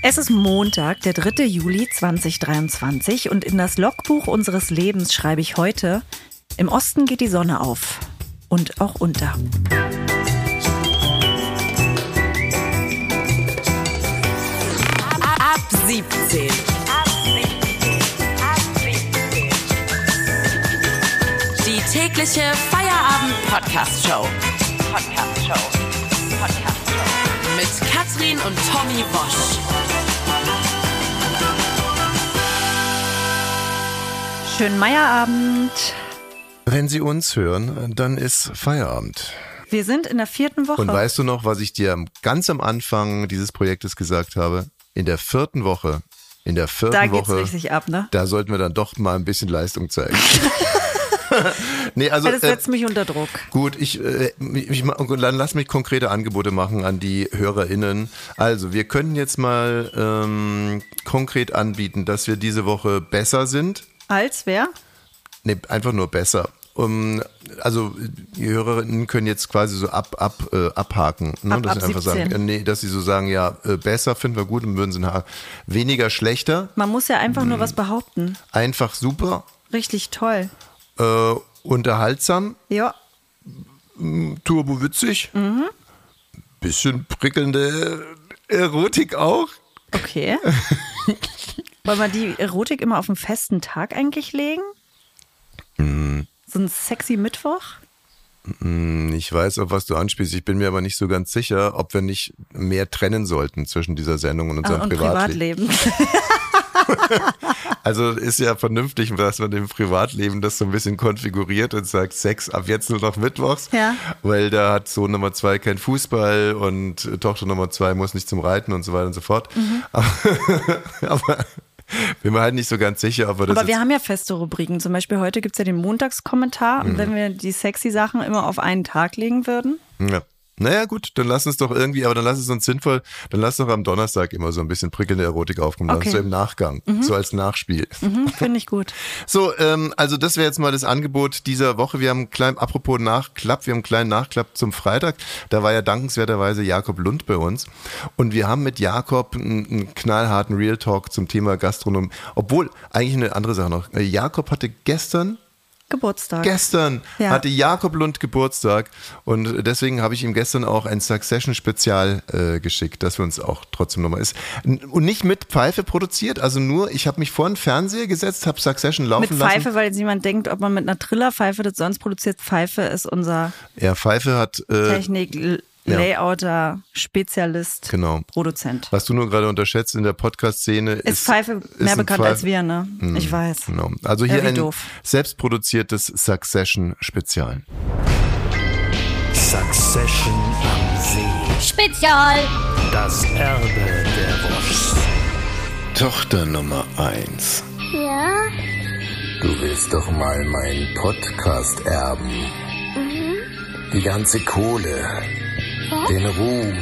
Es ist Montag, der 3. Juli 2023 und in das Logbuch unseres Lebens schreibe ich heute, im Osten geht die Sonne auf und auch unter. Ab 17. Die tägliche Feierabend-Podcast-Show. Podcast-Show. Mit Katrin und Tommy Bosch. Schönen Meierabend. Wenn Sie uns hören, dann ist Feierabend. Wir sind in der vierten Woche. Und weißt du noch, was ich dir ganz am Anfang dieses Projektes gesagt habe? In der vierten Woche, in der vierten da geht's Woche, richtig ab, ne? da sollten wir dann doch mal ein bisschen Leistung zeigen. nee, also das äh, setzt mich unter Druck. Gut, ich, äh, ich dann lass mich konkrete Angebote machen an die HörerInnen. Also, wir könnten jetzt mal ähm, konkret anbieten, dass wir diese Woche besser sind. Als wer? Nee, einfach nur besser. Um, also die Hörerinnen können jetzt quasi so ab, ab, äh, abhaken. Ne? Ab- dass ab sie einfach 17. sagen, äh, nee, dass sie so sagen, ja, äh, besser finden wir gut und würden sie nachher weniger schlechter, Man muss ja einfach Hm. nur was behaupten. einfach super, Richtig toll. äh, unterhaltsam, Ja. turbowitzig, Mhm. bisschen prickelnde Erotik auch. Okay. Wollen wir die Erotik immer auf einen festen Tag eigentlich legen? Mhm. So ein sexy Mittwoch? Hm, Ich weiß, auf was du anspielst. Ich bin mir aber nicht so ganz sicher, ob wir nicht mehr trennen sollten zwischen dieser Sendung und unserem Ah, und Privatleben. Privatleben. Also ist ja vernünftig, dass man im Privatleben das so ein bisschen konfiguriert und sagt, Sex ab jetzt nur noch mittwochs. Ja. Weil da hat Sohn Nummer zwei kein Fußball und Tochter Nummer zwei muss nicht zum Reiten und so weiter und so fort. Mhm. Aber, aber bin mir halt nicht so ganz sicher, wir das Aber wir haben ja feste Rubriken. Zum Beispiel heute gibt es ja den Montagskommentar. Mhm. Und wenn wir die sexy Sachen immer auf einen Tag legen würden, ja. Naja, gut, dann lass uns doch irgendwie, aber dann lass es uns sinnvoll, dann lass doch am Donnerstag immer so ein bisschen prickelnde Erotik aufkommen, Okay. so im Nachgang, so als Nachspiel. mhm, finde ich gut. So, ähm, also das wäre jetzt mal das Angebot dieser Woche. Wir haben einen kleinen, apropos Nachklapp, wir haben einen kleinen Nachklapp zum Freitag. Da war ja dankenswerterweise Jakob Lund bei uns. Und wir haben mit Jakob einen, einen knallharten Real Talk zum Thema Gastronomie. Obwohl, eigentlich eine andere Sache noch. Äh, Jakob hatte gestern Geburtstag. Gestern Ja. hatte Jakob Lund Geburtstag und deswegen habe ich ihm gestern auch ein Succession-Spezial äh, geschickt, dass wir uns auch trotzdem nochmal ist. Und nicht mit Pfeife produziert, also nur, ich habe mich vor den Fernseher gesetzt, habe Succession laufen mit lassen. Pfeife, weil jetzt jemand denkt, ob man mit einer Trillerpfeife das sonst produziert. Pfeife ist unser Ja, Pfeife hat, äh, Technik, ja. Layouter, Spezialist, Genau. Produzent. was du nur gerade unterschätzt in der Podcast-Szene ist, Ist Pfeife mehr ein bekannt Pfeif- als wir, ne? Ich weiß. Genau. Also Ja, hier wie ein doof. selbstproduziertes Succession-Spezial. Succession am See. Spezial. Das Erbe der Wurst. Tochter Nummer eins. Ja? Du willst doch mal meinen Podcast erben. Die ganze Kohle. Den Ruhm.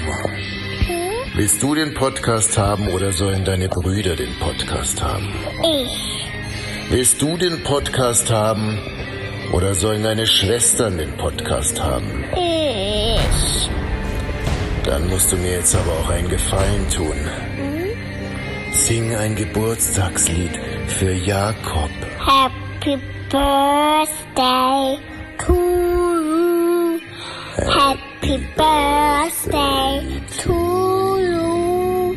Willst du den Podcast haben oder sollen deine Brüder den Podcast haben? Ich. Willst du den Podcast haben oder sollen deine Schwestern den Podcast haben? Ich. Dann musst du mir jetzt aber auch einen Gefallen tun. Sing ein Geburtstagslied für Jakob. Happy Birthday to you. Happy Birthday to you.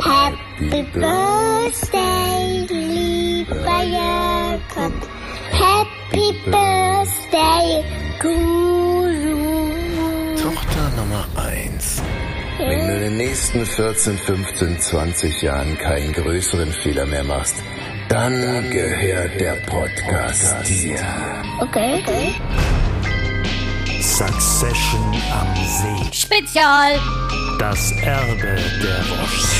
Happy Birthday, lieber Jakob. Happy Birthday to you. Tochter Nummer eins. Wenn du in den nächsten 14, 15, 20 Jahren keinen größeren Fehler mehr machst, dann gehört der Podcast dir. Okay. okay. Succession am See. Spezial. Das Erbe der Wurst.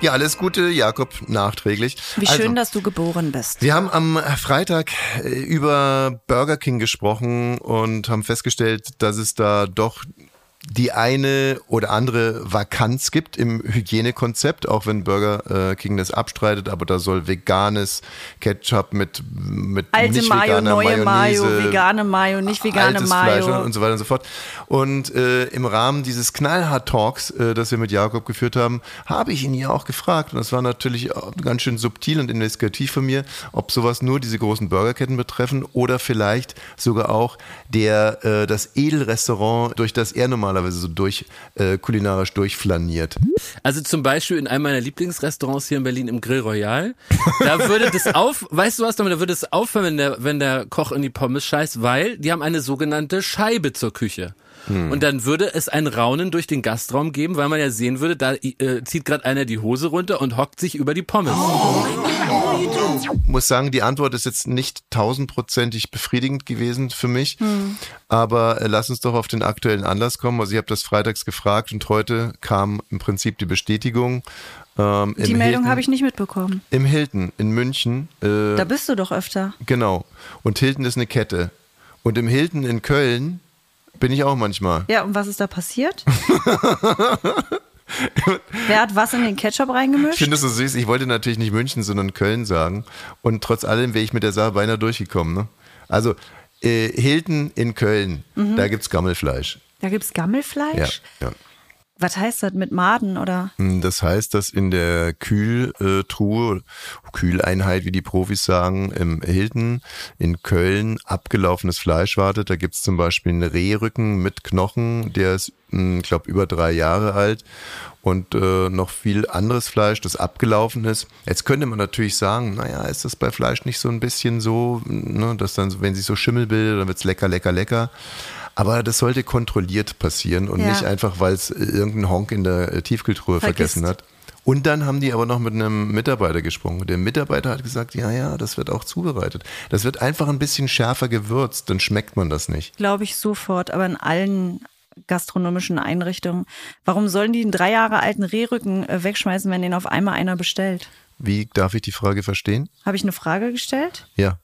Ja, alles Gute, Jakob, nachträglich. Wie Also, schön, dass du geboren bist. Wir haben am Freitag äh, über Burger King gesprochen und haben festgestellt, dass es da doch die eine oder andere Vakanz gibt im Hygienekonzept, auch wenn Burger äh, King das abstreitet, aber da soll veganes Ketchup mit, mit Alte nicht Mayo, veganer neue Mayo, Mayonnaise, vegane Mayo, nicht vegane altes Mayo. Fleisch und so weiter und so fort. Und äh, im Rahmen dieses Knallhart-Talks, äh, das wir mit Jakob geführt haben, habe ich ihn ja auch gefragt, und das war natürlich ganz schön subtil und investigativ von mir, ob sowas nur diese großen Burgerketten betreffen oder vielleicht sogar auch der, äh, das Edelrestaurant, durch das er normalerweise so durch, äh, kulinarisch durchflaniert. Also zum Beispiel in einem meiner Lieblingsrestaurants hier in Berlin im Grill Royal. Da würde das auf, weißt du was, da würde es aufhören, wenn der, wenn der Koch in die Pommes scheißt, weil die haben eine sogenannte Scheibe zur Küche. Und dann würde es ein Raunen durch den Gastraum geben, weil man ja sehen würde, da äh, zieht gerade einer die Hose runter und hockt sich über die Pommes. muss sagen, die Antwort ist jetzt nicht tausendprozentig befriedigend gewesen für mich. Aber äh, lass uns doch auf den aktuellen Anlass kommen. Also ich habe das freitags gefragt und heute kam im Prinzip die Bestätigung. Ähm, Die Meldung habe ich nicht mitbekommen. Im Hilton in München. Äh, Da bist du doch öfter. genau. Und Hilton ist eine Kette. Und im Hilton in Köln bin ich auch manchmal. Ja, und was ist da passiert? Wer hat was in den Ketchup Ich reingemischt? finde es so süß. Ich wollte natürlich nicht München, sondern Köln sagen. Und trotz allem wäre ich mit der Sache beinahe durchgekommen. Ne? Also äh, Hilton in Köln, Mhm. da gibt's Gammelfleisch. Da gibt's Ja, Gammelfleisch? ja. Was heißt das mit Maden oder? Hm, Das heißt, dass in der Kühltruhe, Kühleinheit, wie die Profis sagen, im Hilton in Köln abgelaufenes Fleisch wartet. Da gibt's zum Beispiel einen Rehrücken mit Knochen, der ist, ich glaube, über drei Jahre alt und äh, noch viel anderes Fleisch, das abgelaufen ist. Jetzt könnte man natürlich sagen, naja, ist das bei Fleisch nicht so ein bisschen so, ne, dass dann, wenn sich so Schimmel bildet, dann wird's lecker, lecker, lecker. Aber das sollte kontrolliert passieren und Ja. nicht einfach, weil es irgendein Honk in der äh, Tiefkühltruhe Vergisst. vergessen hat. Und dann haben die aber noch mit einem Mitarbeiter gesprochen. Der Mitarbeiter hat gesagt, ja, ja, das wird auch zubereitet. Das wird einfach ein bisschen schärfer gewürzt, dann schmeckt man das nicht. Glaube ich sofort, aber in allen gastronomischen Einrichtungen. Warum sollen die einen drei Jahre alten Rehrücken äh, wegschmeißen, wenn den auf einmal einer bestellt? Wie darf ich die Frage verstehen? Habe ich eine Frage gestellt? Ja.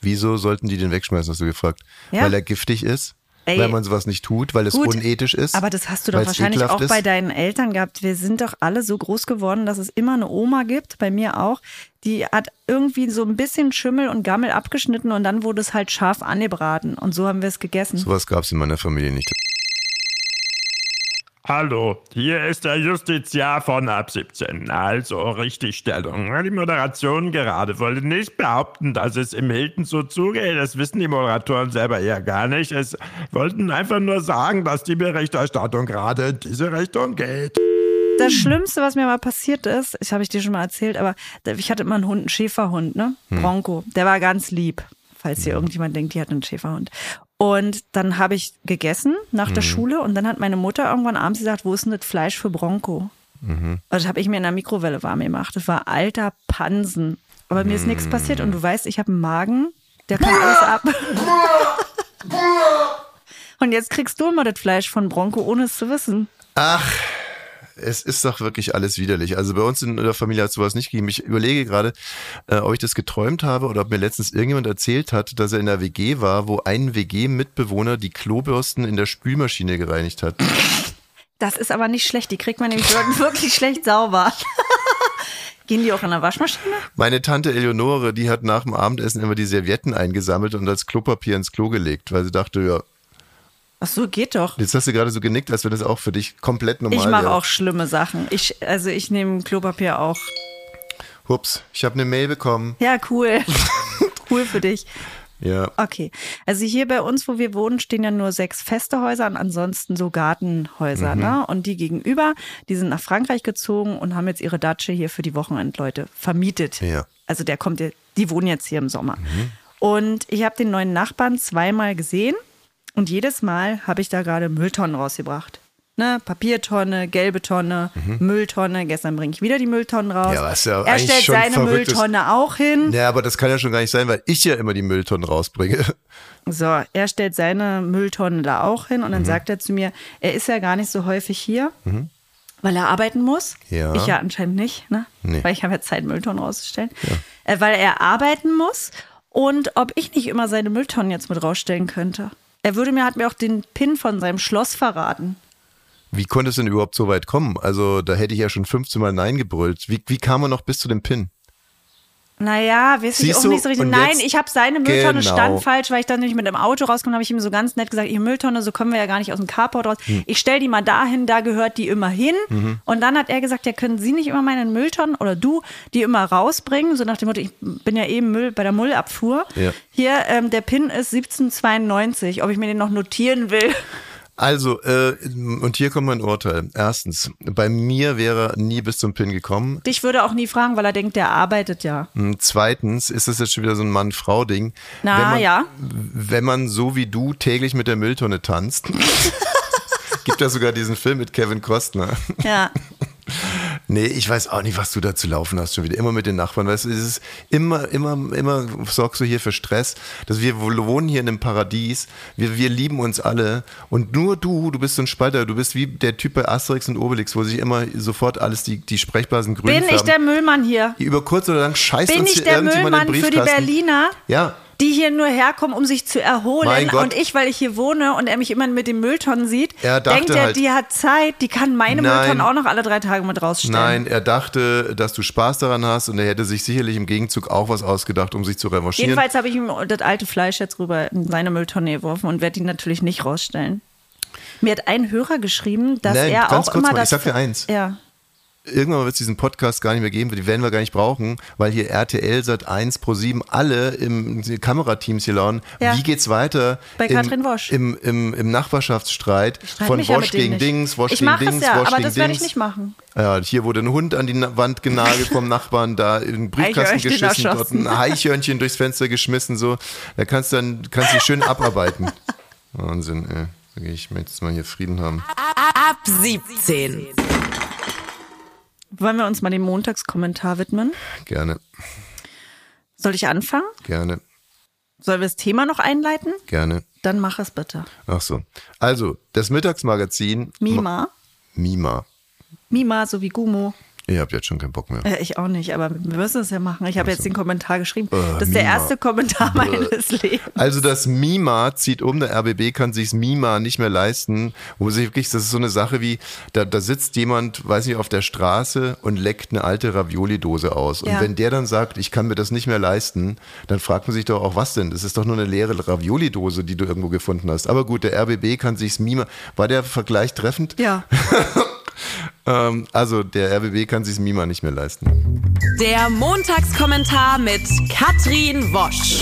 Wieso sollten die den wegschmeißen, hast du gefragt? Ja. Weil er giftig ist? Ey. weil man sowas nicht tut, weil es Gut, unethisch ist? Aber das hast du doch wahrscheinlich auch ist? bei deinen Eltern gehabt. Wir sind doch alle so groß geworden, dass es immer eine Oma gibt, bei mir auch, die hat irgendwie so ein bisschen Schimmel und Gammel abgeschnitten und dann wurde es halt scharf angebraten und so haben wir es gegessen. Sowas gab es in meiner Familie nicht. Hallo, hier ist der Justiziar von ab 17. Also Richtigstellung. Die Moderation gerade wollte nicht behaupten, dass es im Hilton so zugeht. Das wissen die Moderatoren selber eher gar nicht. Es wollten einfach nur sagen, dass die Berichterstattung gerade in diese Richtung geht. Das Schlimmste, was mir mal passiert ist, ich habe ich dir schon mal erzählt, aber ich hatte immer einen Hund, einen Schäferhund, ne? Bronco. Der war ganz lieb, falls hier irgendjemand denkt, die hat einen Schäferhund. Und dann habe ich gegessen nach der Schule und dann hat meine Mutter irgendwann abends gesagt, wo ist denn das Fleisch für Bronco? Und das habe ich mir in der Mikrowelle warm gemacht. Das war alter Pansen. Aber mir ist nichts passiert und du weißt, ich habe einen Magen, der kann alles ab. Und jetzt kriegst du immer das Fleisch von Bronco, ohne es zu wissen. Ach, es ist doch wirklich alles widerlich. Also bei uns in der Familie hat es sowas nicht gegeben. Ich überlege gerade, äh, ob ich das geträumt habe oder ob mir letztens irgendjemand erzählt hat, dass er in der WG war, wo ein WG-Mitbewohner die Klobürsten in der Spülmaschine gereinigt hat. Das ist aber nicht schlecht. Die kriegt man nämlich wirklich schlecht sauber. Gehen die auch in der Waschmaschine? Meine Tante Eleonore, die hat nach dem Abendessen immer die Servietten eingesammelt und als Klopapier ins Klo gelegt, weil sie dachte, ja, Ach so, geht doch. jetzt hast du gerade so genickt, als wenn das auch für dich komplett normal Ich wäre. mache auch schlimme Sachen. Ich, also ich nehme Klopapier auch. Hups, ich habe eine Mail bekommen. Ja, cool. cool für dich. Ja. Okay. Also hier bei uns, wo wir wohnen, stehen ja nur sechs feste Häuser und ansonsten so Gartenhäuser. Ne? Und die gegenüber, die sind nach Frankreich gezogen und haben jetzt ihre Datsche hier für die Wochenendleute vermietet. Ja. Also der kommt, die wohnen jetzt hier im Sommer. Und ich habe den neuen Nachbarn zweimal gesehen und jedes Mal habe ich da gerade Mülltonnen rausgebracht. Ne, Papiertonne, gelbe Tonne, Mülltonne. Gestern bringe ich wieder die Mülltonnen raus. Mhm. Ja, was ja er stellt seine ist. Mülltonne auch hin. Ja, aber das kann ja schon gar nicht sein, weil ich ja immer die Mülltonnen rausbringe. So, er stellt seine Mülltonne da auch hin und Mhm. dann sagt er zu mir, er ist ja gar nicht so häufig hier, weil er arbeiten muss. Ja. Ich ja anscheinend nicht, ne? Nee. Weil ich habe ja Zeit, Mülltonnen rauszustellen. Äh, weil er arbeiten muss und ob ich nicht immer seine Mülltonnen jetzt mit rausstellen könnte. Er würde mir, hat mir auch den Pin von seinem Schloss verraten. Wie konnte es denn überhaupt so weit kommen? Also da hätte ich ja schon 15 Mal Nein gebrüllt. Wie, wie kam man noch bis zu dem Pin? Naja, weiß ich Siehst auch du? nicht so richtig. Und Nein, ich habe seine Mülltonne Genau. stand falsch, weil ich dann nämlich mit dem Auto rauskomme, habe ich ihm so ganz nett gesagt, ihr Mülltonne, so kommen wir ja gar nicht aus dem Carport raus. Hm. Ich stell die mal dahin, da gehört die immer hin. Mhm. Und dann hat er gesagt, ja, können Sie nicht immer meine Mülltonnen oder du die immer rausbringen? So nach dem Motto, ich bin ja eben Müll bei der Müllabfuhr. Ja. Hier, ähm, der PIN ist 1792, ob ich mir den noch notieren will. Also, äh, und hier kommt mein Urteil. Erstens, bei mir wäre er nie bis zum Pin gekommen. Dich würde auch nie fragen, weil er denkt, der arbeitet ja. Hm, Zweitens ist es jetzt schon wieder so ein Mann-Frau-Ding. Na, wenn man, ja. Wenn man so wie du täglich mit der Mülltonne tanzt. Gibt ja sogar diesen Film mit Kevin Costner. Ja. Nee, ich weiß auch nicht, was du da zu laufen hast schon wieder. Immer mit den Nachbarn. Weißt du, es ist immer, immer, immer sorgst du hier für Stress. Dass wir wohnen hier in einem Paradies. Wir, wir lieben uns alle. Und nur du, du bist so ein Spalter. Du bist wie der Typ bei Asterix und Obelix, wo sich immer sofort alles die, die Sprechblasen grün Bin ich färben. der Müllmann hier? Über kurz oder lang scheißt Bin uns ich hier der irgendjemand in den Müllmann für die. Berliner? Ja. Die hier nur herkommen, um sich zu erholen. Und ich, weil ich hier wohne und er mich immer mit den Mülltonnen sieht, denkt er, halt- die hat Zeit, die kann meine Nein. Mülltonnen auch noch alle drei Tage mit rausstellen. Nein, er dachte, dass du Spaß daran hast und er hätte sich sicherlich im Gegenzug auch was ausgedacht, um sich zu revanchieren. Jedenfalls habe ich ihm das alte Fleisch jetzt rüber in seine Mülltonne geworfen und werde ihn natürlich nicht rausstellen. Mir hat ein Hörer geschrieben, dass Nein, er ganz auch kurz immer mal, das. ich sag dir eins. Ja. Irgendwann wird es diesen Podcast gar nicht mehr geben, die werden wir gar nicht brauchen, weil hier RTL, Sat 1, Pro 7, alle im Kamerateams hier lauern. Ja. Wie geht's weiter? Bei Im, Katrin Wosch. Im, im, im Nachbarschaftsstreit Streit von mich ja Wosch mit denen gegen. Dings, Wosch Ich gegen mache es Dings, ja, Wosch aber gegen das werde ich Dings. nicht machen. Ja, hier wurde ein Hund an die Wand genagelt vom Nachbarn, da in den Briefkasten geschissen, dort ein Eichhörnchen durchs Fenster geschmissen, so. Da kannst du dann, kannst du schön abarbeiten. Wahnsinn, ey. Ich möchte jetzt mal hier Frieden haben. Ab 17. Wollen wir uns mal dem Montagskommentar widmen? Gerne, Soll ich anfangen? gerne, Sollen wir das Thema noch einleiten? gerne. Dann mach es bitte. Ach so. Also, das Mittagsmagazin. Mima. Mima. Mima, so wie Gumo. Ihr habt jetzt schon keinen Bock mehr. Äh, ich auch nicht, aber wir müssen es ja machen. Ich habe jetzt den Kommentar geschrieben. Äh, das ist der Mima. erste Kommentar meines Lebens. Also das Mima zieht um, der RBB kann sich's Mima nicht mehr leisten. Wo sich wirklich, das ist so eine Sache wie, da, da sitzt jemand, weiß nicht, auf der Straße und leckt eine alte Ravioli-Dose aus. Und Ja. wenn der dann sagt, ich kann mir das nicht mehr leisten, dann fragt man sich doch auch, was denn? Das ist doch nur eine leere Ravioli-Dose, die du irgendwo gefunden hast. Aber gut, der RBB kann sich's Mima. War der Vergleich treffend? Ja. Ähm, also der RBB kann sich's Mima nicht mehr leisten. Der Montagskommentar mit Katrin Wosch.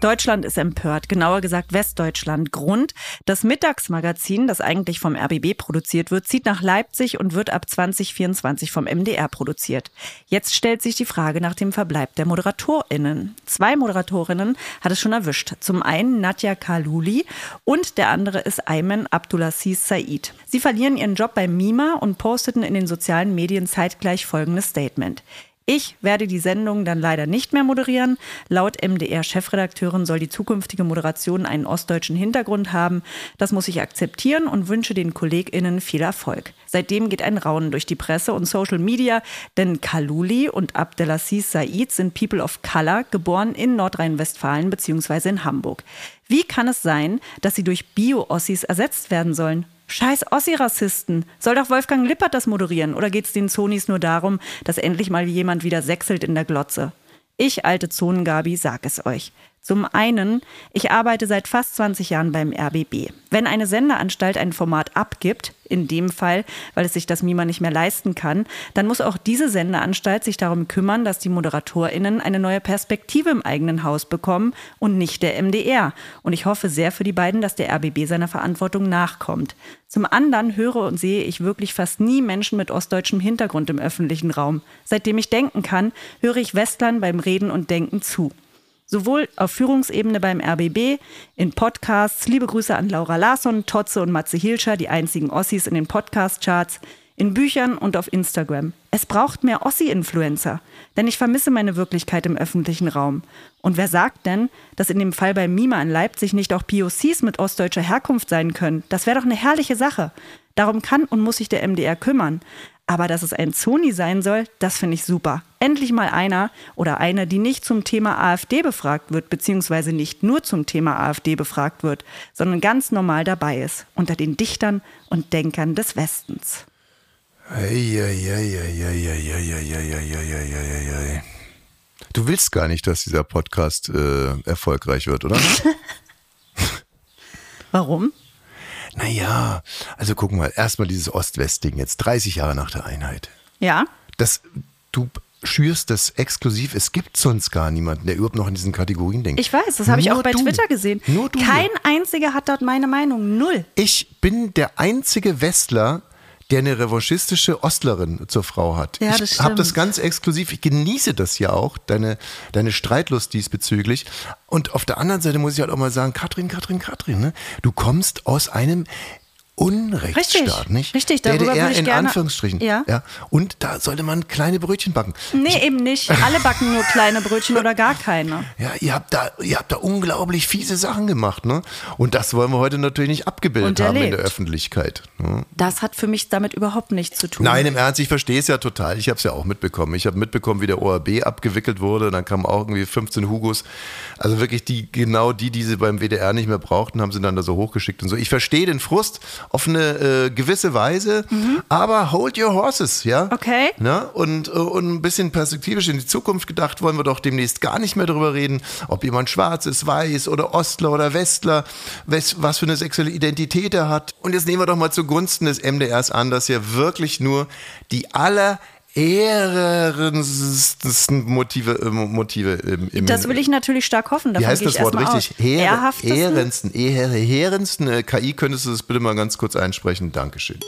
Deutschland ist empört, genauer gesagt Westdeutschland. Grund, das Mittagsmagazin, das eigentlich vom RBB produziert wird, zieht nach Leipzig und wird ab 2024 vom MDR produziert. Jetzt stellt sich die Frage nach dem Verbleib der ModeratorInnen. Zwei Moderatorinnen hat es schon erwischt. Zum einen Nadja Kaluli und der andere ist Ayman Abdulaziz Said. Sie verlieren ihren Job bei Mima und posteten in den sozialen Medien zeitgleich folgendes Statement. Ich werde die Sendung dann leider nicht mehr moderieren. Laut MDR-Chefredakteurin soll die zukünftige Moderation einen ostdeutschen Hintergrund haben. Das muss ich akzeptieren und wünsche den KollegInnen viel Erfolg. Seitdem geht ein Raunen durch die Presse und Social Media, denn Kaluli und Abdelaziz Said sind People of Color, geboren in Nordrhein-Westfalen bzw. in Hamburg. Wie kann es sein, dass sie durch Bio-Ossis ersetzt werden sollen? Scheiß Ossi-Rassisten. Soll doch Wolfgang Lippert das moderieren? Oder geht's den Zonis nur darum, dass endlich mal jemand wieder sechselt in der Glotze? Ich, alte Zonengabi, sag es euch. Zum einen, ich arbeite seit fast 20 Jahren beim RBB. Wenn eine Sendeanstalt ein Format abgibt, in dem Fall, weil es sich das Mima nicht mehr leisten kann, dann muss auch diese Sendeanstalt sich darum kümmern, dass die ModeratorInnen eine neue Perspektive im eigenen Haus bekommen und nicht der MDR. Und ich hoffe sehr für die beiden, dass der RBB seiner Verantwortung nachkommt. Zum anderen höre und sehe ich wirklich fast nie Menschen mit ostdeutschem Hintergrund im öffentlichen Raum. Seitdem ich denken kann, höre ich Westlern beim Reden und Denken zu. Sowohl auf Führungsebene beim RBB, in Podcasts, liebe Grüße an Laura Larsson, Totze und Matze Hilscher, die einzigen Ossis in den Podcast-Charts, in Büchern und auf Instagram. Es braucht mehr Ossi-Influencer, denn ich vermisse meine Wirklichkeit im öffentlichen Raum. Und wer sagt denn, dass in dem Fall bei Mima in Leipzig nicht auch POCs mit ostdeutscher Herkunft sein können? Das wäre doch eine herrliche Sache. Darum kann und muss sich der MDR kümmern. Aber dass es ein Zoni sein soll, das finde ich super. Endlich mal einer oder eine, die nicht zum Thema AfD befragt wird, beziehungsweise nicht nur zum Thema AfD befragt wird, sondern ganz normal dabei ist, unter den Dichtern und Denkern des Westens. Du willst gar nicht, dass dieser Podcast äh, erfolgreich wird, oder? Warum? Naja, also guck mal, erstmal dieses Ost-West-Ding jetzt, 30 Jahre nach der Einheit. Ja? Das, du schürst das exklusiv, es gibt sonst gar niemanden, der überhaupt noch in diesen Kategorien denkt. Ich weiß, das habe ich auch bei du. Twitter gesehen. Nur du. Kein einziger hat dort meine Meinung. Null. Ich bin der einzige Westler, der eine revanchistische Ostlerin zur Frau hat. Ja, ich habe das ganz exklusiv. Ich genieße das ja auch, deine, deine Streitlust diesbezüglich. Und auf der anderen Seite muss ich halt auch mal sagen, Katrin, Katrin, Katrin, ne? du kommst aus einem Unrechtsstaat, Richtig, nicht? richtig, darüber DDR würde ich in gerne- Anführungsstrichen. Ja. Und da sollte man kleine Brötchen backen. Nee, eben nicht. Alle backen nur kleine Brötchen oder gar keine. Ja, ihr habt da, ihr habt da unglaublich fiese Sachen gemacht, ne? Und das wollen wir heute natürlich nicht abgebildet haben in der Öffentlichkeit. Ne? Das hat für mich damit überhaupt nichts zu tun. Nein, im Ernst, ich verstehe es ja total. Ich habe es ja auch mitbekommen. Ich habe mitbekommen, wie der ORB abgewickelt wurde. Dann kamen auch irgendwie 15 Hugos. Also wirklich die, genau die, die sie beim WDR nicht mehr brauchten, haben sie dann da so hochgeschickt und so. Ich verstehe den Frust auf eine äh, gewisse Weise, aber hold your horses, ja? Okay. Ne? Und, äh, und ein bisschen perspektivisch in die Zukunft gedacht, wollen wir doch demnächst gar nicht mehr darüber reden, ob jemand schwarz ist, weiß oder Ostler oder Westler, wes, was für eine sexuelle Identität er hat. Und jetzt nehmen wir doch mal zugunsten des MDRs an, dass ja wirklich nur die aller ehrensten Motive, äh, Motive im, im Das will ich natürlich stark hoffen. wie Davon heißt gehe das ich Wort richtig? Ehrensten, eher, ehrensten. Äh, KI, könntest du das bitte mal ganz kurz einsprechen? Dankeschön.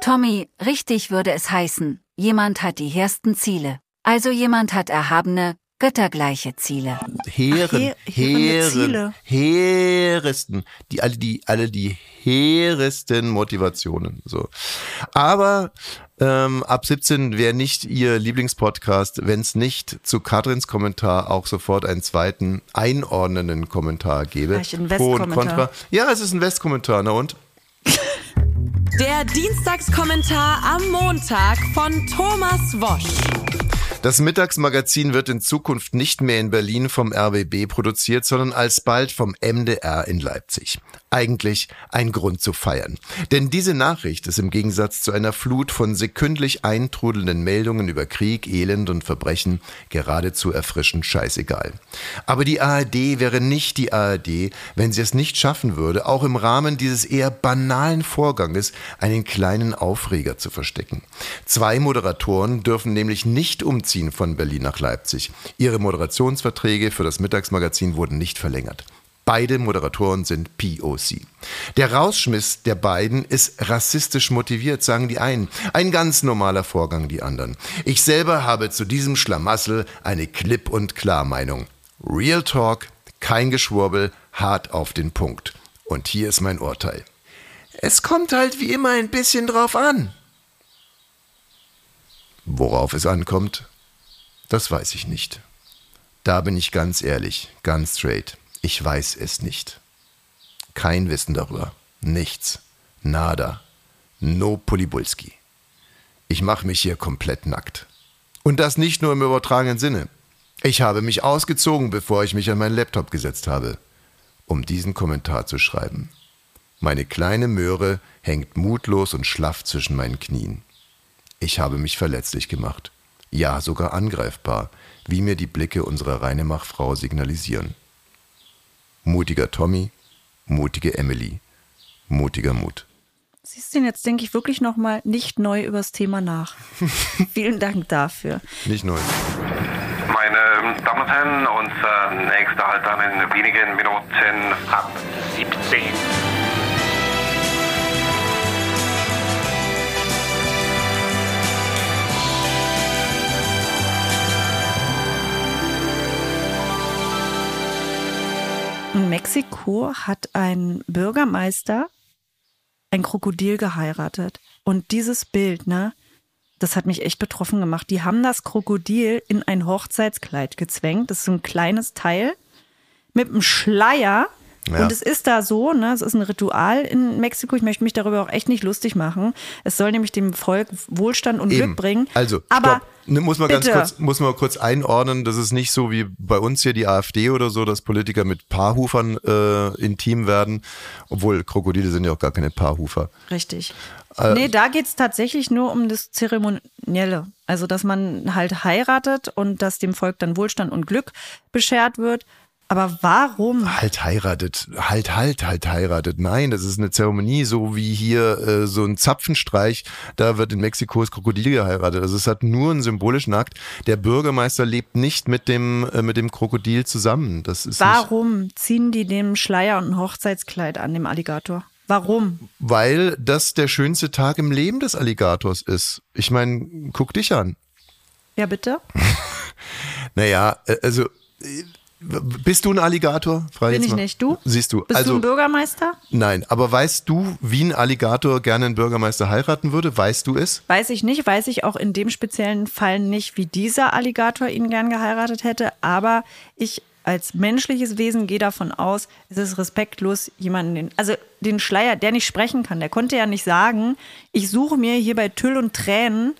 Tommy, richtig würde es heißen, jemand hat die hehrsten Ziele. Also jemand hat erhabene, göttergleiche Ziele. Heeren, Ach, he- Heeren, Ziele. Heeresten, die alle die alle die heeresten Motivationen. So, aber ähm, ab 17 wäre nicht ihr Lieblingspodcast, wenn es nicht zu Katrins Kommentar auch sofort einen zweiten einordnenden Kommentar gäbe. Gleich ein Pro und Westkommentar. Contra. Ja, es ist ein Westkommentar. Na und? Der Dienstagskommentar am Montag von Thomas Wosch. Das Mittagsmagazin wird in Zukunft nicht mehr in Berlin vom RBB produziert, sondern alsbald vom MDR in Leipzig. Eigentlich ein Grund zu feiern. Denn diese Nachricht ist im Gegensatz zu einer Flut von sekündlich eintrudelnden Meldungen über Krieg, Elend und Verbrechen geradezu erfrischend scheißegal. Aber die ARD wäre nicht die ARD, wenn sie es nicht schaffen würde, auch im Rahmen dieses eher banalen Vorganges einen kleinen Aufreger zu verstecken. Zwei Moderatoren dürfen nämlich nicht umziehen von Berlin nach Leipzig. Ihre Moderationsverträge für das Mittagsmagazin wurden nicht verlängert. Beide Moderatoren sind POC. Der Rausschmiss der beiden ist rassistisch motiviert, sagen die einen. Ein ganz normaler Vorgang, die anderen. Ich selber habe zu diesem Schlamassel eine klipp und klar Meinung. Real Talk, kein Geschwurbel, hart auf den Punkt. Und hier ist mein Urteil. Es kommt halt wie immer ein bisschen drauf an. Worauf es ankommt, das weiß ich nicht. Da bin ich ganz ehrlich, ganz straight. Ich weiß es nicht. Kein Wissen darüber. Nichts. Nada. No Polibulski. Ich mache mich hier komplett nackt. Und das nicht nur im übertragenen Sinne. Ich habe mich ausgezogen, bevor ich mich an meinen Laptop gesetzt habe, um diesen Kommentar zu schreiben. Meine kleine Möhre hängt mutlos und schlaff zwischen meinen Knien. Ich habe mich verletzlich gemacht. Ja, sogar angreifbar, wie mir die Blicke unserer Reinemach-Frau signalisieren. Mutiger Tommy, mutige Emily, mutiger Mut. Siehst du jetzt, denke ich, wirklich nochmal nicht neu übers Thema nach. Vielen Dank dafür. Nicht neu. Meine Damen und Herren, unser nächster Halt dann in wenigen Minuten ab 17. Mexiko hat ein Bürgermeister ein Krokodil geheiratet. Und dieses Bild, ne, das hat mich echt betroffen gemacht. Die haben das Krokodil in ein Hochzeitskleid gezwängt. Das ist so ein kleines Teil mit einem Schleier Ja. Und es ist da so, ne, es ist ein Ritual in Mexiko. Ich möchte mich darüber auch echt nicht lustig machen. Es soll nämlich dem Volk Wohlstand und Eben. Glück bringen. Also, aber. Ne, muss man ganz bitte. kurz, muss man kurz einordnen. Das ist nicht so wie bei uns hier die AfD oder so, dass Politiker mit Paarhufern äh, intim werden. Obwohl Krokodile sind ja auch gar keine Paarhufer. Richtig. Äh, nee, da geht's tatsächlich nur um das Zeremonielle. Also, dass man halt heiratet und dass dem Volk dann Wohlstand und Glück beschert wird. Aber warum? Halt heiratet, halt, halt, halt heiratet. Nein, das ist eine Zeremonie, so wie hier äh, so ein Zapfenstreich. Da wird in Mexiko das Krokodil geheiratet. Also es hat nur einen symbolischen Akt. Der Bürgermeister lebt nicht mit dem äh, mit dem Krokodil zusammen. Das ist Warum ziehen die dem Schleier und ein Hochzeitskleid an, dem Alligator? Warum? weil das der schönste Tag im Leben des Alligators ist. Ich meine, guck dich an. Ja, bitte? Naja, äh, also äh, bist du ein Alligator? Frage Bin ich mal. nicht. Du? Siehst du. Bist also du ein Bürgermeister? nein, aber weißt du, wie ein Alligator gerne einen Bürgermeister heiraten würde? Weißt du es? Weiß ich nicht, weiß ich auch in dem speziellen Fall nicht, wie dieser Alligator ihn gern geheiratet hätte, aber ich als menschliches Wesen gehe davon aus, es ist respektlos, jemanden, den, also den Schleier, der nicht sprechen kann, der konnte ja nicht sagen, ich suche mir hier bei Tüll und Tränen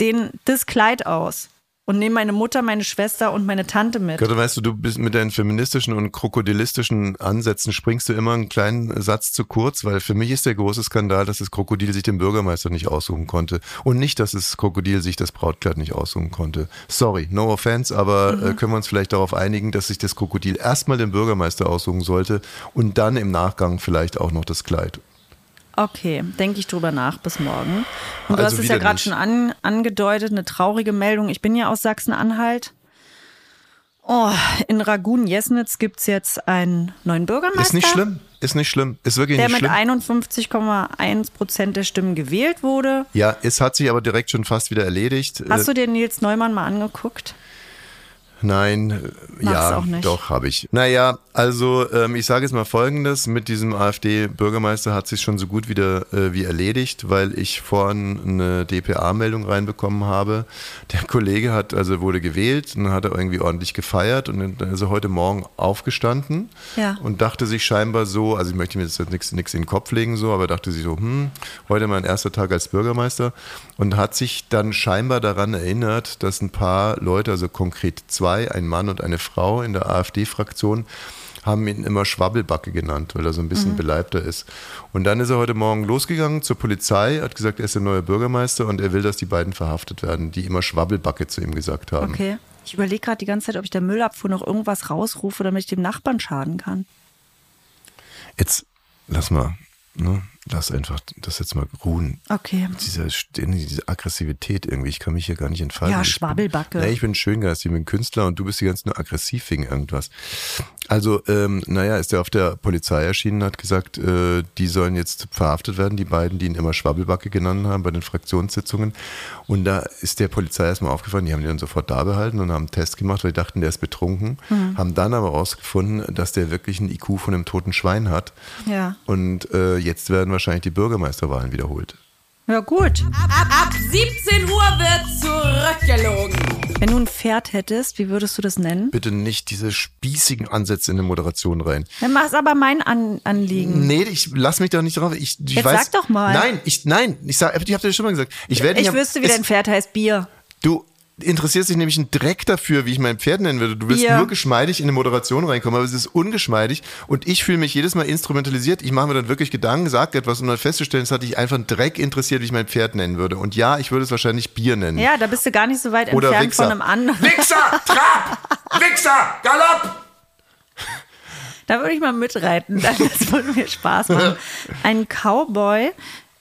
den, das Kleid aus und nehme meine Mutter, meine Schwester und meine Tante mit. Gott, weißt du, du bist mit deinen feministischen und krokodilistischen Ansätzen springst du immer einen kleinen Satz zu kurz, weil für mich ist der große Skandal, dass das Krokodil sich den Bürgermeister nicht aussuchen konnte. Und nicht, dass das Krokodil sich das Brautkleid nicht aussuchen konnte. Sorry, no offense, aber äh, können wir uns vielleicht darauf einigen, dass sich das Krokodil erstmal den Bürgermeister aussuchen sollte und dann im Nachgang vielleicht auch noch das Kleid. Okay, denke ich drüber nach bis morgen. Und du Also hast es ja gerade schon an, angedeutet, eine traurige Meldung. Ich bin ja aus Sachsen-Anhalt. Oh, in Ragun-Jesnitz gibt es jetzt einen neuen Bürgermeister. Ist nicht schlimm, ist nicht schlimm, ist wirklich Der nicht mit schlimm. 51,1 Prozent der Stimmen gewählt wurde. Ja, es hat sich aber direkt schon fast wieder erledigt. Hast Äh, du dir Nils Neumann mal angeguckt? Nein, äh, Mach's ja, auch nicht. doch, habe ich. Naja, also ähm, ich sage jetzt mal Folgendes, mit diesem AfD-Bürgermeister hat sich schon so gut wieder äh, wie erledigt, weil ich vorhin eine DPA-Meldung reinbekommen habe. Der Kollege hat, also wurde gewählt, und dann hat er irgendwie ordentlich gefeiert und dann ist er heute Morgen aufgestanden Ja. und dachte sich scheinbar so, also ich möchte mir jetzt nichts nichts in den Kopf legen so, aber dachte sich so, hm, heute mein erster Tag als Bürgermeister und hat sich dann scheinbar daran erinnert, dass ein paar Leute, also konkret zwei, ein Mann und eine Frau in der AfD-Fraktion, haben ihn immer Schwabbelbacke genannt, weil er so ein bisschen Mhm. beleibter ist. Und dann ist er heute Morgen losgegangen zur Polizei, hat gesagt, er ist der neue Bürgermeister und er will, dass die beiden verhaftet werden, die immer Schwabbelbacke zu ihm gesagt haben. Okay. Ich überlege gerade die ganze Zeit, ob ich der Müllabfuhr noch irgendwas rausrufe, damit ich dem Nachbarn schaden kann. Jetzt lass mal, ne? Lass einfach das jetzt mal ruhen. Okay. Diese, diese Aggressivität irgendwie, ich kann mich hier gar nicht entfalten. Ja, Ich bin- Schwabbelbacke. Nee, ich bin schöngeistig, ich bin Künstler und du bist die ganze nur aggressiv wegen irgendwas. Also, ähm, naja, ist er auf der Polizei erschienen, hat gesagt, äh, die sollen jetzt verhaftet werden, die beiden, die ihn immer Schwabbelbacke genannt haben bei den Fraktionssitzungen. Und da ist der Polizei erstmal aufgefallen, die haben den dann sofort da behalten und haben einen Test gemacht, weil die dachten, der ist betrunken, Mhm. haben dann aber rausgefunden, dass der wirklich einen IQ von einem toten Schwein hat. Ja. Und äh, jetzt werden wahrscheinlich die Bürgermeisterwahlen wiederholt. Ja, gut. Ab, ab 17 Uhr wird zurückgelogen. Wenn du ein Pferd hättest, wie würdest du das nennen? Bitte nicht diese spießigen Ansätze in die Moderation rein. Dann mach's aber mein An Anliegen. Nee, ich lass mich doch nicht drauf. Ich, ich Jetzt weiß, sag doch mal. Nein, ich, nein, ich sag, ich hab dir schon mal gesagt. Ich werde Ich nicht- wüsste, wie es- dein Pferd heißt Bier. Du interessierst dich nämlich einen Dreck dafür, wie ich mein Pferd nennen würde. Du willst Bier. nur geschmeidig in eine Moderation reinkommen, aber es ist ungeschmeidig und ich fühle mich jedes Mal instrumentalisiert. Ich mache mir dann wirklich Gedanken, sag etwas, um dann festzustellen, es hat dich einfach einen Dreck interessiert, wie ich mein Pferd nennen würde. Und ja, ich würde es wahrscheinlich Bier nennen. Ja, da bist du gar nicht so weit Oder entfernt Wichser. von einem anderen. Wichser, Trab, Wichser, Galopp! Da würde ich mal mitreiten. Das würde mir Spaß machen. Ein Cowboy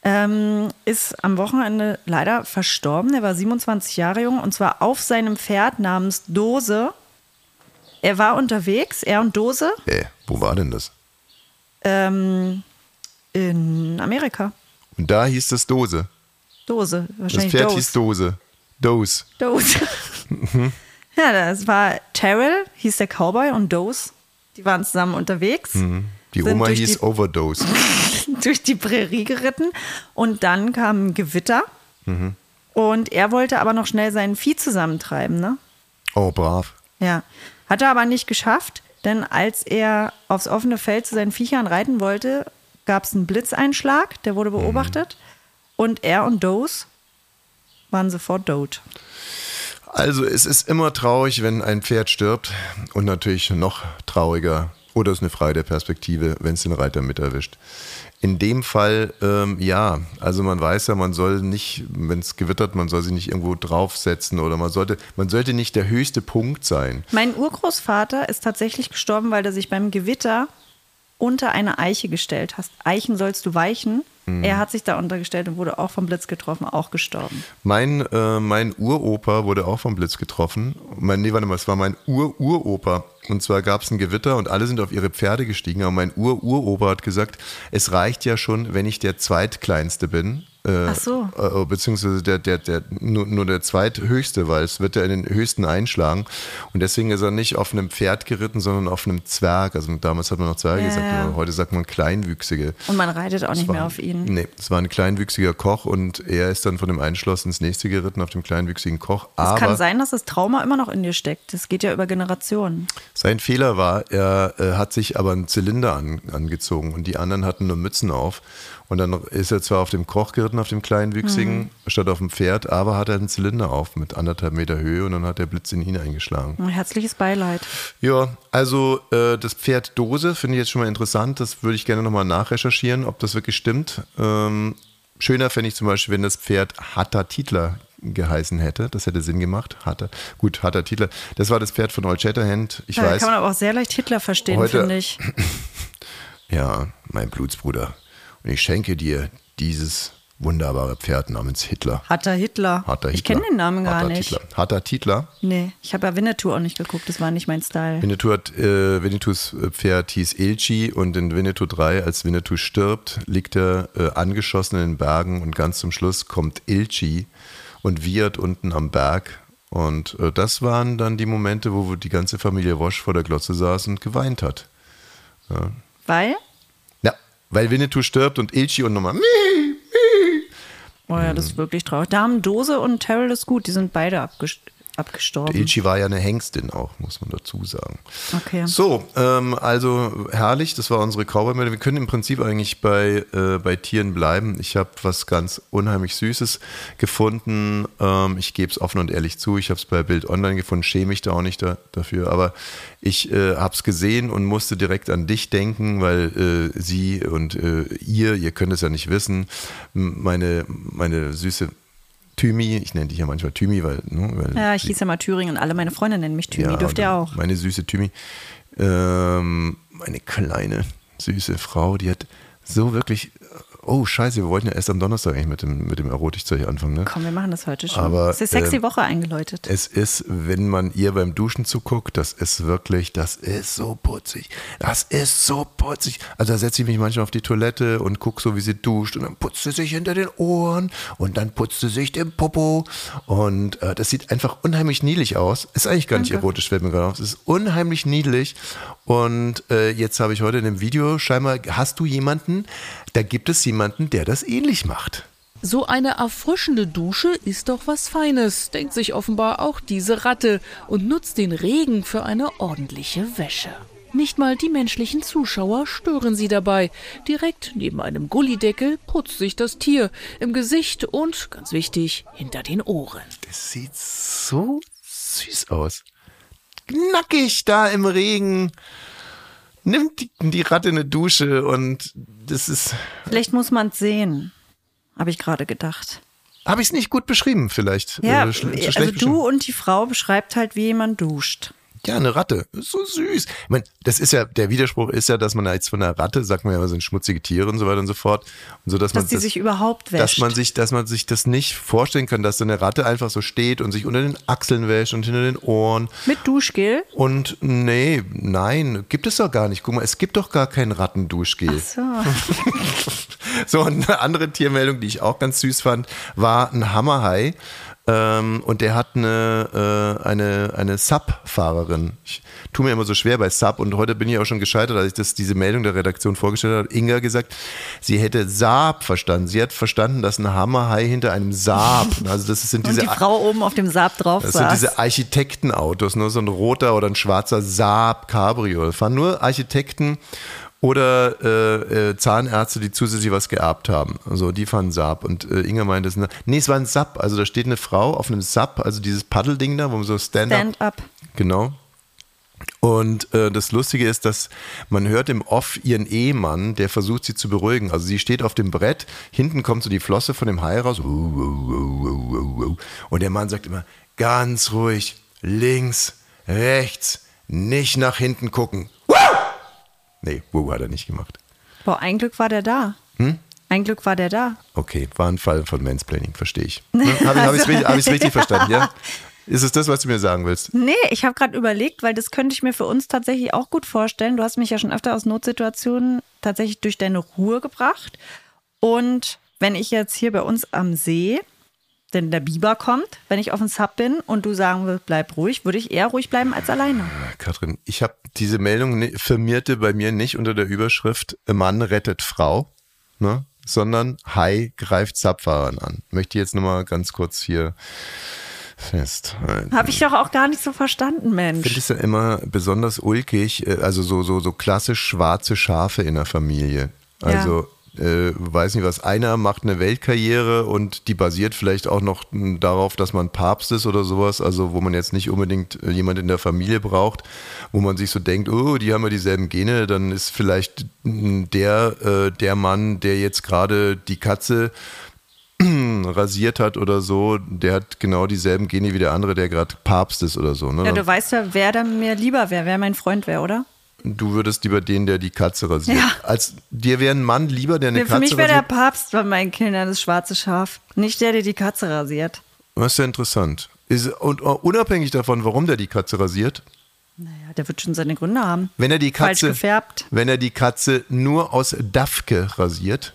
ähm, ist am Wochenende leider verstorben. Er war 27 Jahre jung und zwar auf seinem Pferd namens Dose. Er war unterwegs, er und Dose, Äh, wo war denn das? ähm, in Amerika. Und da hieß es Dose. Dose, Das wahrscheinlich Pferd Dose. hieß Dose. Dose. Dose. Mhm. Ja, das war Terrell, hieß der Cowboy und Dose. Die waren zusammen unterwegs. Mhm. Die Oma hieß die- Overdose. durch die Prärie geritten und dann kam ein Gewitter Mhm. und er wollte aber noch schnell sein Vieh zusammentreiben, ne? Oh, brav. Ja. Hat er aber nicht geschafft. denn als er aufs offene Feld zu seinen Viechern reiten wollte, gab es einen Blitzeinschlag, der wurde beobachtet und er und Dose waren sofort tot. Also es ist immer traurig, wenn ein Pferd stirbt und natürlich noch trauriger oder ist eine Frage der Perspektive, wenn es den Reiter mit erwischt. In dem Fall, ähm, ja, also man weiß ja, man soll nicht, wenn es gewittert, man soll sich nicht irgendwo draufsetzen oder man sollte, man sollte nicht der höchste Punkt sein. Mein Urgroßvater ist tatsächlich gestorben, weil er sich beim Gewitter unter eine Eiche gestellt hat. Eichen sollst du weichen. Mhm. Er hat sich da untergestellt und wurde auch vom Blitz getroffen, auch gestorben. Mein, äh, mein Uropa wurde auch vom Blitz getroffen. Mein, nee, warte mal, es war mein Ur-Uropa. Und zwar gab es ein Gewitter und alle sind auf ihre Pferde gestiegen. Aber mein Ur-Uropa hat gesagt, es reicht ja schon, wenn ich der Zweitkleinste bin. Äh, Ach so. äh, beziehungsweise der, der, der, nur, nur der zweithöchste, weil es wird ja in den höchsten einschlagen. Und deswegen ist er nicht auf einem Pferd geritten, sondern auf einem Zwerg. Also damals hat man noch Zwerge Ja, gesagt, ja. heute sagt man Kleinwüchsige. Und man reitet auch Das nicht war- mehr auf ihn. Nee, es war ein kleinwüchsiger Koch und er ist dann von dem einen Schloss ins nächste geritten auf dem kleinwüchsigen Koch. Es Aber kann sein, dass das Trauma immer noch in dir steckt. Das geht ja über Generationen. sein Fehler war, er äh, hat sich aber einen Zylinder an, angezogen und die anderen hatten nur Mützen auf. Und dann ist er zwar auf dem Koch geritten, auf dem kleinwüchsigen, Mhm. statt auf dem Pferd, aber hat er einen Zylinder auf mit anderthalb Meter Höhe und dann hat der Blitz in ihn eingeschlagen. Ein herzliches Beileid. Ja, also äh, das Pferd Dose finde ich jetzt schon mal interessant. Das würde ich gerne nochmal nachrecherchieren, ob das wirklich stimmt. Ähm, schöner fände ich zum Beispiel, wenn das Pferd Hatter Titler geheißen hätte. Das hätte Sinn gemacht. Hatter. Gut, Hatter Titler. Das war das Pferd von Old Shatterhand. Ich da weiß. kann man aber auch sehr leicht Hitler verstehen, finde ich. Ja, mein Blutsbruder. Und ich schenke dir dieses wunderbare Pferd namens Hitler. Hatter Hitler. Hatter Hitler. Ich kenne den Namen gar Hatter nicht. Titler. Hatter Titler. Nee, ich habe ja Winnetou auch nicht geguckt. Das war nicht mein Style. Winnetou hat, äh, Winnetous Pferd hieß Ilchi und in Winnetou 3, als Winnetou stirbt, liegt er äh, angeschossen in den Bergen und ganz zum Schluss kommt Ilchi und wiehert unten am Berg. Und äh, das waren dann die Momente, wo die ganze Familie Wosch vor der Glotze saß und geweint hat. Ja, Weil? Weil Winnetou stirbt und Ilchi und nochmal Oh ja, das ist wirklich traurig. Da haben Dose und Terrell ist gut. Die sind beide abges abgestorben. Ilchi war ja eine Hengstin auch, muss man dazu sagen. Okay. So, ähm, also herrlich, das war unsere Cowboy-Meldung. Wir können im Prinzip eigentlich bei, äh, bei Tieren bleiben. Ich habe was ganz unheimlich Süßes gefunden. Ähm, ich gebe es offen und ehrlich zu. Ich habe es bei Bild Online gefunden, schäme mich da auch nicht da, dafür. Aber ich äh, habe es gesehen und musste direkt an dich denken, weil äh, sie und äh, ihr, ihr könnt es ja nicht wissen, meine, meine süße Thymi, ich nenne dich ja manchmal Thymi, weil, ne, weil Ja, ich hieß ja mal Thüringen und alle meine Freunde nennen mich Thymi. Dürft ihr auch. Meine süße Thymi. Ähm, meine kleine, süße Frau, die hat so wirklich. Oh, scheiße, wir wollten ja erst am Donnerstag eigentlich mit dem, mit dem Erotikzeug anfangen, ne? Komm, wir machen das heute schon. Aber, es ist sexy ähm, Woche eingeläutet. Es ist, wenn man ihr beim Duschen zuguckt, das ist wirklich, das ist so putzig. Das ist so putzig. Also da setze ich mich manchmal auf die Toilette und gucke so, wie sie duscht und dann putzt sie sich hinter den Ohren und dann putzt sie sich den Popo und äh, das sieht einfach unheimlich niedlich aus. Ist eigentlich gar nicht erotisch, fällt mir gerade auf. Es ist unheimlich niedlich und äh, jetzt habe ich heute in dem Video scheinbar, hast du jemanden, da gibt es jemanden, der das ähnlich macht. So eine erfrischende Dusche ist doch was Feines, denkt sich offenbar auch diese Ratte und nutzt den Regen für eine ordentliche Wäsche. Nicht mal die menschlichen Zuschauer stören sie dabei. Direkt neben einem Gullideckel putzt sich das Tier im Gesicht und, ganz wichtig, hinter den Ohren. Das sieht so süß aus. Nackig da im Regen. Nimmt die, die Ratte eine Dusche und das ist. Vielleicht muss man es sehen, habe ich gerade gedacht. Habe ich es nicht gut beschrieben, vielleicht? Ja, Äh, also du und die Frau beschreibt halt, wie jemand duscht. Ja, eine Ratte. Ist so süß. Ich meine, das ist ja, der Widerspruch ist ja, dass man jetzt von einer Ratte, sagt man ja sind schmutzige Tiere und so weiter und so fort. Und so, dass, Dass man die das, sich überhaupt wäscht. dass man sich, dass man sich das nicht vorstellen kann, dass so eine Ratte einfach so steht und sich unter den Achseln wäscht und hinter den Ohren. Mit Duschgel? Und nee, nein, gibt es doch gar nicht. Guck mal, es gibt doch gar kein Rattenduschgel. So. So, und eine andere Tiermeldung, die ich auch ganz süß fand, war ein Hammerhai. Ähm, und der hat eine, äh, eine, eine Sub-Fahrerin. Ich tue mir immer so schwer bei Sub und heute bin ich auch schon gescheitert, als ich das, diese Meldung der Redaktion vorgestellt habe. Inga gesagt, sie hätte Saab verstanden. Sie hat verstanden, dass ein Hammerhai hinter einem Saab, also das sind Und diese die Frau oben auf dem Saab drauf das sind saß. diese Architektenautos, ne? so ein roter oder ein schwarzer Saab Cabrio. Fahren nur Architekten oder äh, äh, Zahnärzte, die zusätzlich was geerbt haben. Also die fahren Saab. Und äh, Inga meinte, eine, nee, es war ein Sub. Also da steht eine Frau auf einem Sub, also dieses Paddelding da, wo man so Stand-up. Stand-up. Genau. Und äh, das Lustige ist, dass man hört im Off ihren Ehemann, der versucht sie zu beruhigen. Also sie steht auf dem Brett, hinten kommt so die Flosse von dem Hai raus. Und der Mann sagt immer, ganz ruhig, links, rechts, nicht nach hinten gucken. Nee, wow hat er nicht gemacht. Boah, ein Glück war der da. Hm? Ein Glück war der da. Okay, war ein Fall von Mansplaining, verstehe ich. Ne? Habe ich es richtig, hab ich's richtig verstanden, ja? Ist es das, was du mir sagen willst? Nee, ich habe gerade überlegt, weil das könnte ich mir für uns tatsächlich auch gut vorstellen. Du hast mich ja schon öfter aus Notsituationen tatsächlich durch deine Ruhe gebracht. Und wenn ich jetzt hier bei uns am See, denn der Biber kommt, wenn ich auf den Sub bin und du sagen willst, bleib ruhig, würde ich eher ruhig bleiben als alleine. Katrin, ich habe diese Meldung firmierte bei mir nicht unter der Überschrift Mann rettet Frau, ne? sondern Hai greift Zapfahrern an. Möchte ich jetzt nochmal ganz kurz hier festhalten. Habe ich doch auch gar nicht so verstanden, Ich Mensch. finde es ja immer besonders ulkig, äh, also so, so, so klassisch schwarze Schafe in der Familie. Also, äh, weiß nicht was, einer macht eine Weltkarriere und die basiert vielleicht auch noch darauf, dass man Papst ist oder sowas, also wo man jetzt nicht unbedingt äh, jemand in der Familie braucht, wo man sich so denkt, oh, die haben ja dieselben Gene, dann ist vielleicht der, äh, der Mann, der jetzt gerade die Katze rasiert hat oder so, der hat genau dieselben Gene wie der andere, der gerade Papst ist oder so. Ne? Ja, du weißt ja, wer dann mir lieber wäre, wer mein Freund wäre, oder? Du würdest lieber den, der die Katze rasiert. Ja. Als dir wäre ein Mann lieber, der eine für Katze mich wäre der rasiert. Papst bei meinen Kindern das schwarze Schaf. Nicht der, der die Katze rasiert. Das ist ja interessant. Ist, und uh, unabhängig davon, warum der die Katze rasiert, Ja, der wird schon seine Gründe haben. wenn er die Falsch Katze, gefärbt. wenn er die Katze nur aus Dafke rasiert,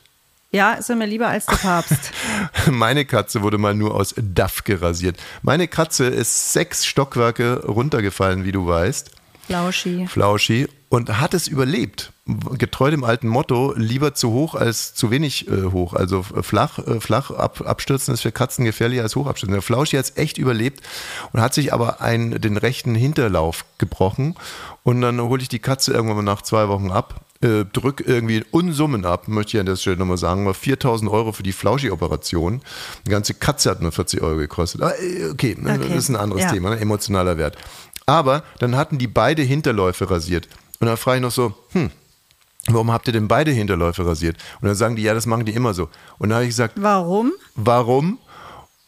Ja, ist er mir lieber als der Papst. meine Katze wurde mal nur aus Dafke rasiert. Meine Katze ist sechs Stockwerke runtergefallen, wie du weißt. Lauschi. Flauschi und hat es überlebt. Getreu dem alten Motto, lieber zu hoch als zu wenig äh, hoch. Also äh, flach, äh, flach ab, abstürzen ist für Katzen gefährlicher als hoch abstürzen. Der Flauschi hat es echt überlebt und hat sich aber einen, den rechten Hinterlauf gebrochen. Und dann hole ich die Katze irgendwann mal nach zwei Wochen ab, äh, drück irgendwie Unsummen ab, möchte ich an der Stelle nochmal sagen, war 4000 Euro für die Flauschi-Operation. Die ganze Katze hat nur 40 Euro gekostet. Aber, äh, okay, Okay. das ist ein anderes Ja. Thema, ne? emotionaler Wert. Aber dann hatten die beide Hinterläufe rasiert. Und dann frage ich noch so, hm, warum habt ihr denn beide Hinterläufe rasiert? Und dann sagen die, ja, das machen die immer so. Und dann habe ich gesagt, Warum? warum?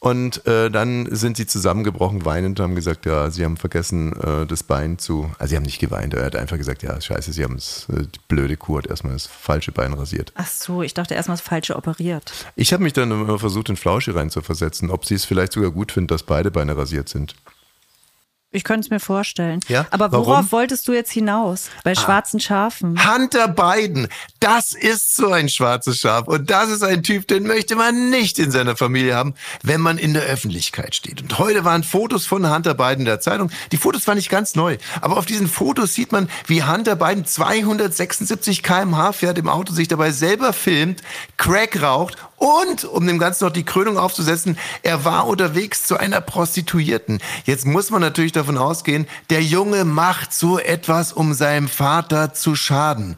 Und äh, dann sind sie zusammengebrochen, weinend und haben gesagt, ja, sie haben vergessen, äh, das Bein zu. Also sie haben nicht geweint, er hat einfach gesagt, ja, scheiße, sie haben es, äh, die blöde Kuh hat erstmal das falsche Bein rasiert. Ach so, ich dachte erstmal das Falsche operiert. Ich habe mich dann immer versucht, in Flauschi reinzuversetzen, ob sie es vielleicht sogar gut findet, dass beide Beine rasiert sind. Ich könnte es mir vorstellen. Ja? Aber worauf Warum? wolltest du jetzt hinaus? Bei schwarzen Schafen. Hunter Biden, das ist so ein schwarzes Schaf. Und das ist ein Typ, den möchte man nicht in seiner Familie haben, wenn man in der Öffentlichkeit steht. Und heute waren Fotos von Hunter Biden in der Zeitung. Die Fotos fand ich ganz neu. Aber auf diesen Fotos sieht man, wie Hunter Biden 276 kmh fährt im Auto, sich dabei selber filmt, Crack raucht und, um dem Ganzen noch die Krönung aufzusetzen, er war unterwegs zu einer Prostituierten. Jetzt muss man natürlich davon ausgehen, der Junge macht so etwas, um seinem Vater zu schaden.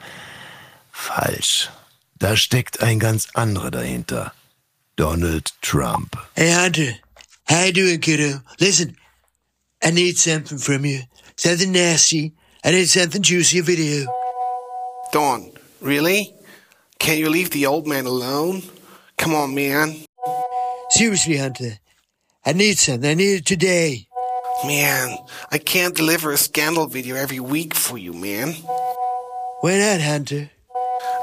Falsch. Da steckt ein ganz anderer dahinter. Donald Trump. Hey, Hunter. How you doing, kiddo? Listen, I need something from you. Something nasty. I need something juicy, a video. Dawn, really? Can't you leave the old man alone? Come on, man. Seriously, Hunter. I need something. I need it today. Man, I can't deliver a scandal video every week for you, man. Why not, Hunter?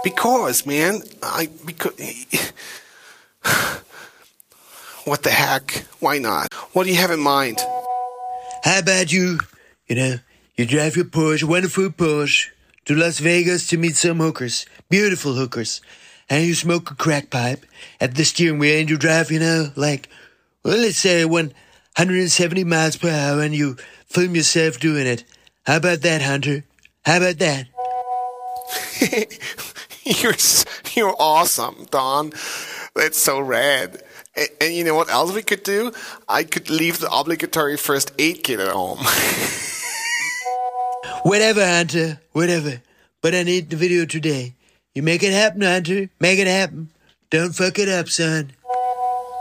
Because, man, I because What the heck? Why not? What do you have in mind? How about you, you know, you drive your Porsche, wonderful Porsche, to Las Vegas to meet some hookers, beautiful hookers, and you smoke a crack pipe at the steering wheel and you drive, you know, like well, let's say 170 miles per hour and you film yourself doing it. How about that, Hunter? How about that? You're you're awesome, Don. That's so rad. And, and you know what else we could do? I could leave the obligatory first aid kit at home. Whatever, Hunter. Whatever. But I need the video today. You make it happen, Hunter. Make it happen. Don't fuck it up, son.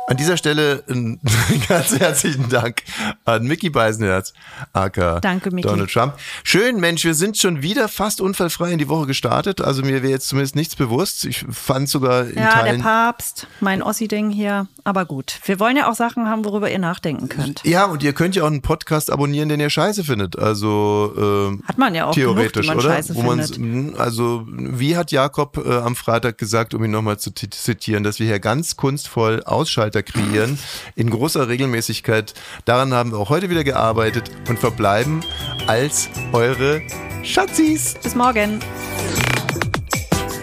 An dieser Stelle einen ganz herzlichen Dank an Mickey Beisenherz, aka Danke, Mickey. Donald Trump. Schön, Mensch, wir sind schon wieder fast unfallfrei in die Woche gestartet. Also mir wäre jetzt zumindest nichts bewusst. Ich fand sogar in Ja, der Teilen. Papst, mein Ossi-Ding hier. Aber gut, wir wollen ja auch Sachen haben, worüber ihr nachdenken könnt. Ja, und ihr könnt ja auch einen Podcast abonnieren, den ihr scheiße findet. Also ähm, Hat man ja auch theoretisch, genug, oder? scheiße Wo findet. mh, also wie hat Jakob äh, am Freitag gesagt, um ihn nochmal zu zitieren, dass wir hier ganz kunstvoll Ausschalter kreieren in großer Regelmäßigkeit. Daran haben wir auch heute wieder gearbeitet und verbleiben als eure Schatzis. Bis morgen.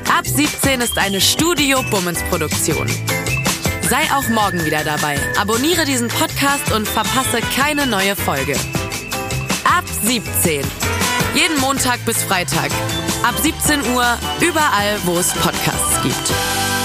Ab 17 ist eine Studio Bummens Produktion. Sei auch morgen wieder dabei. Abonniere diesen Podcast und verpasse keine neue Folge. Ab 17. Jeden Montag bis Freitag. Ab 17 Uhr überall, wo es Podcasts gibt.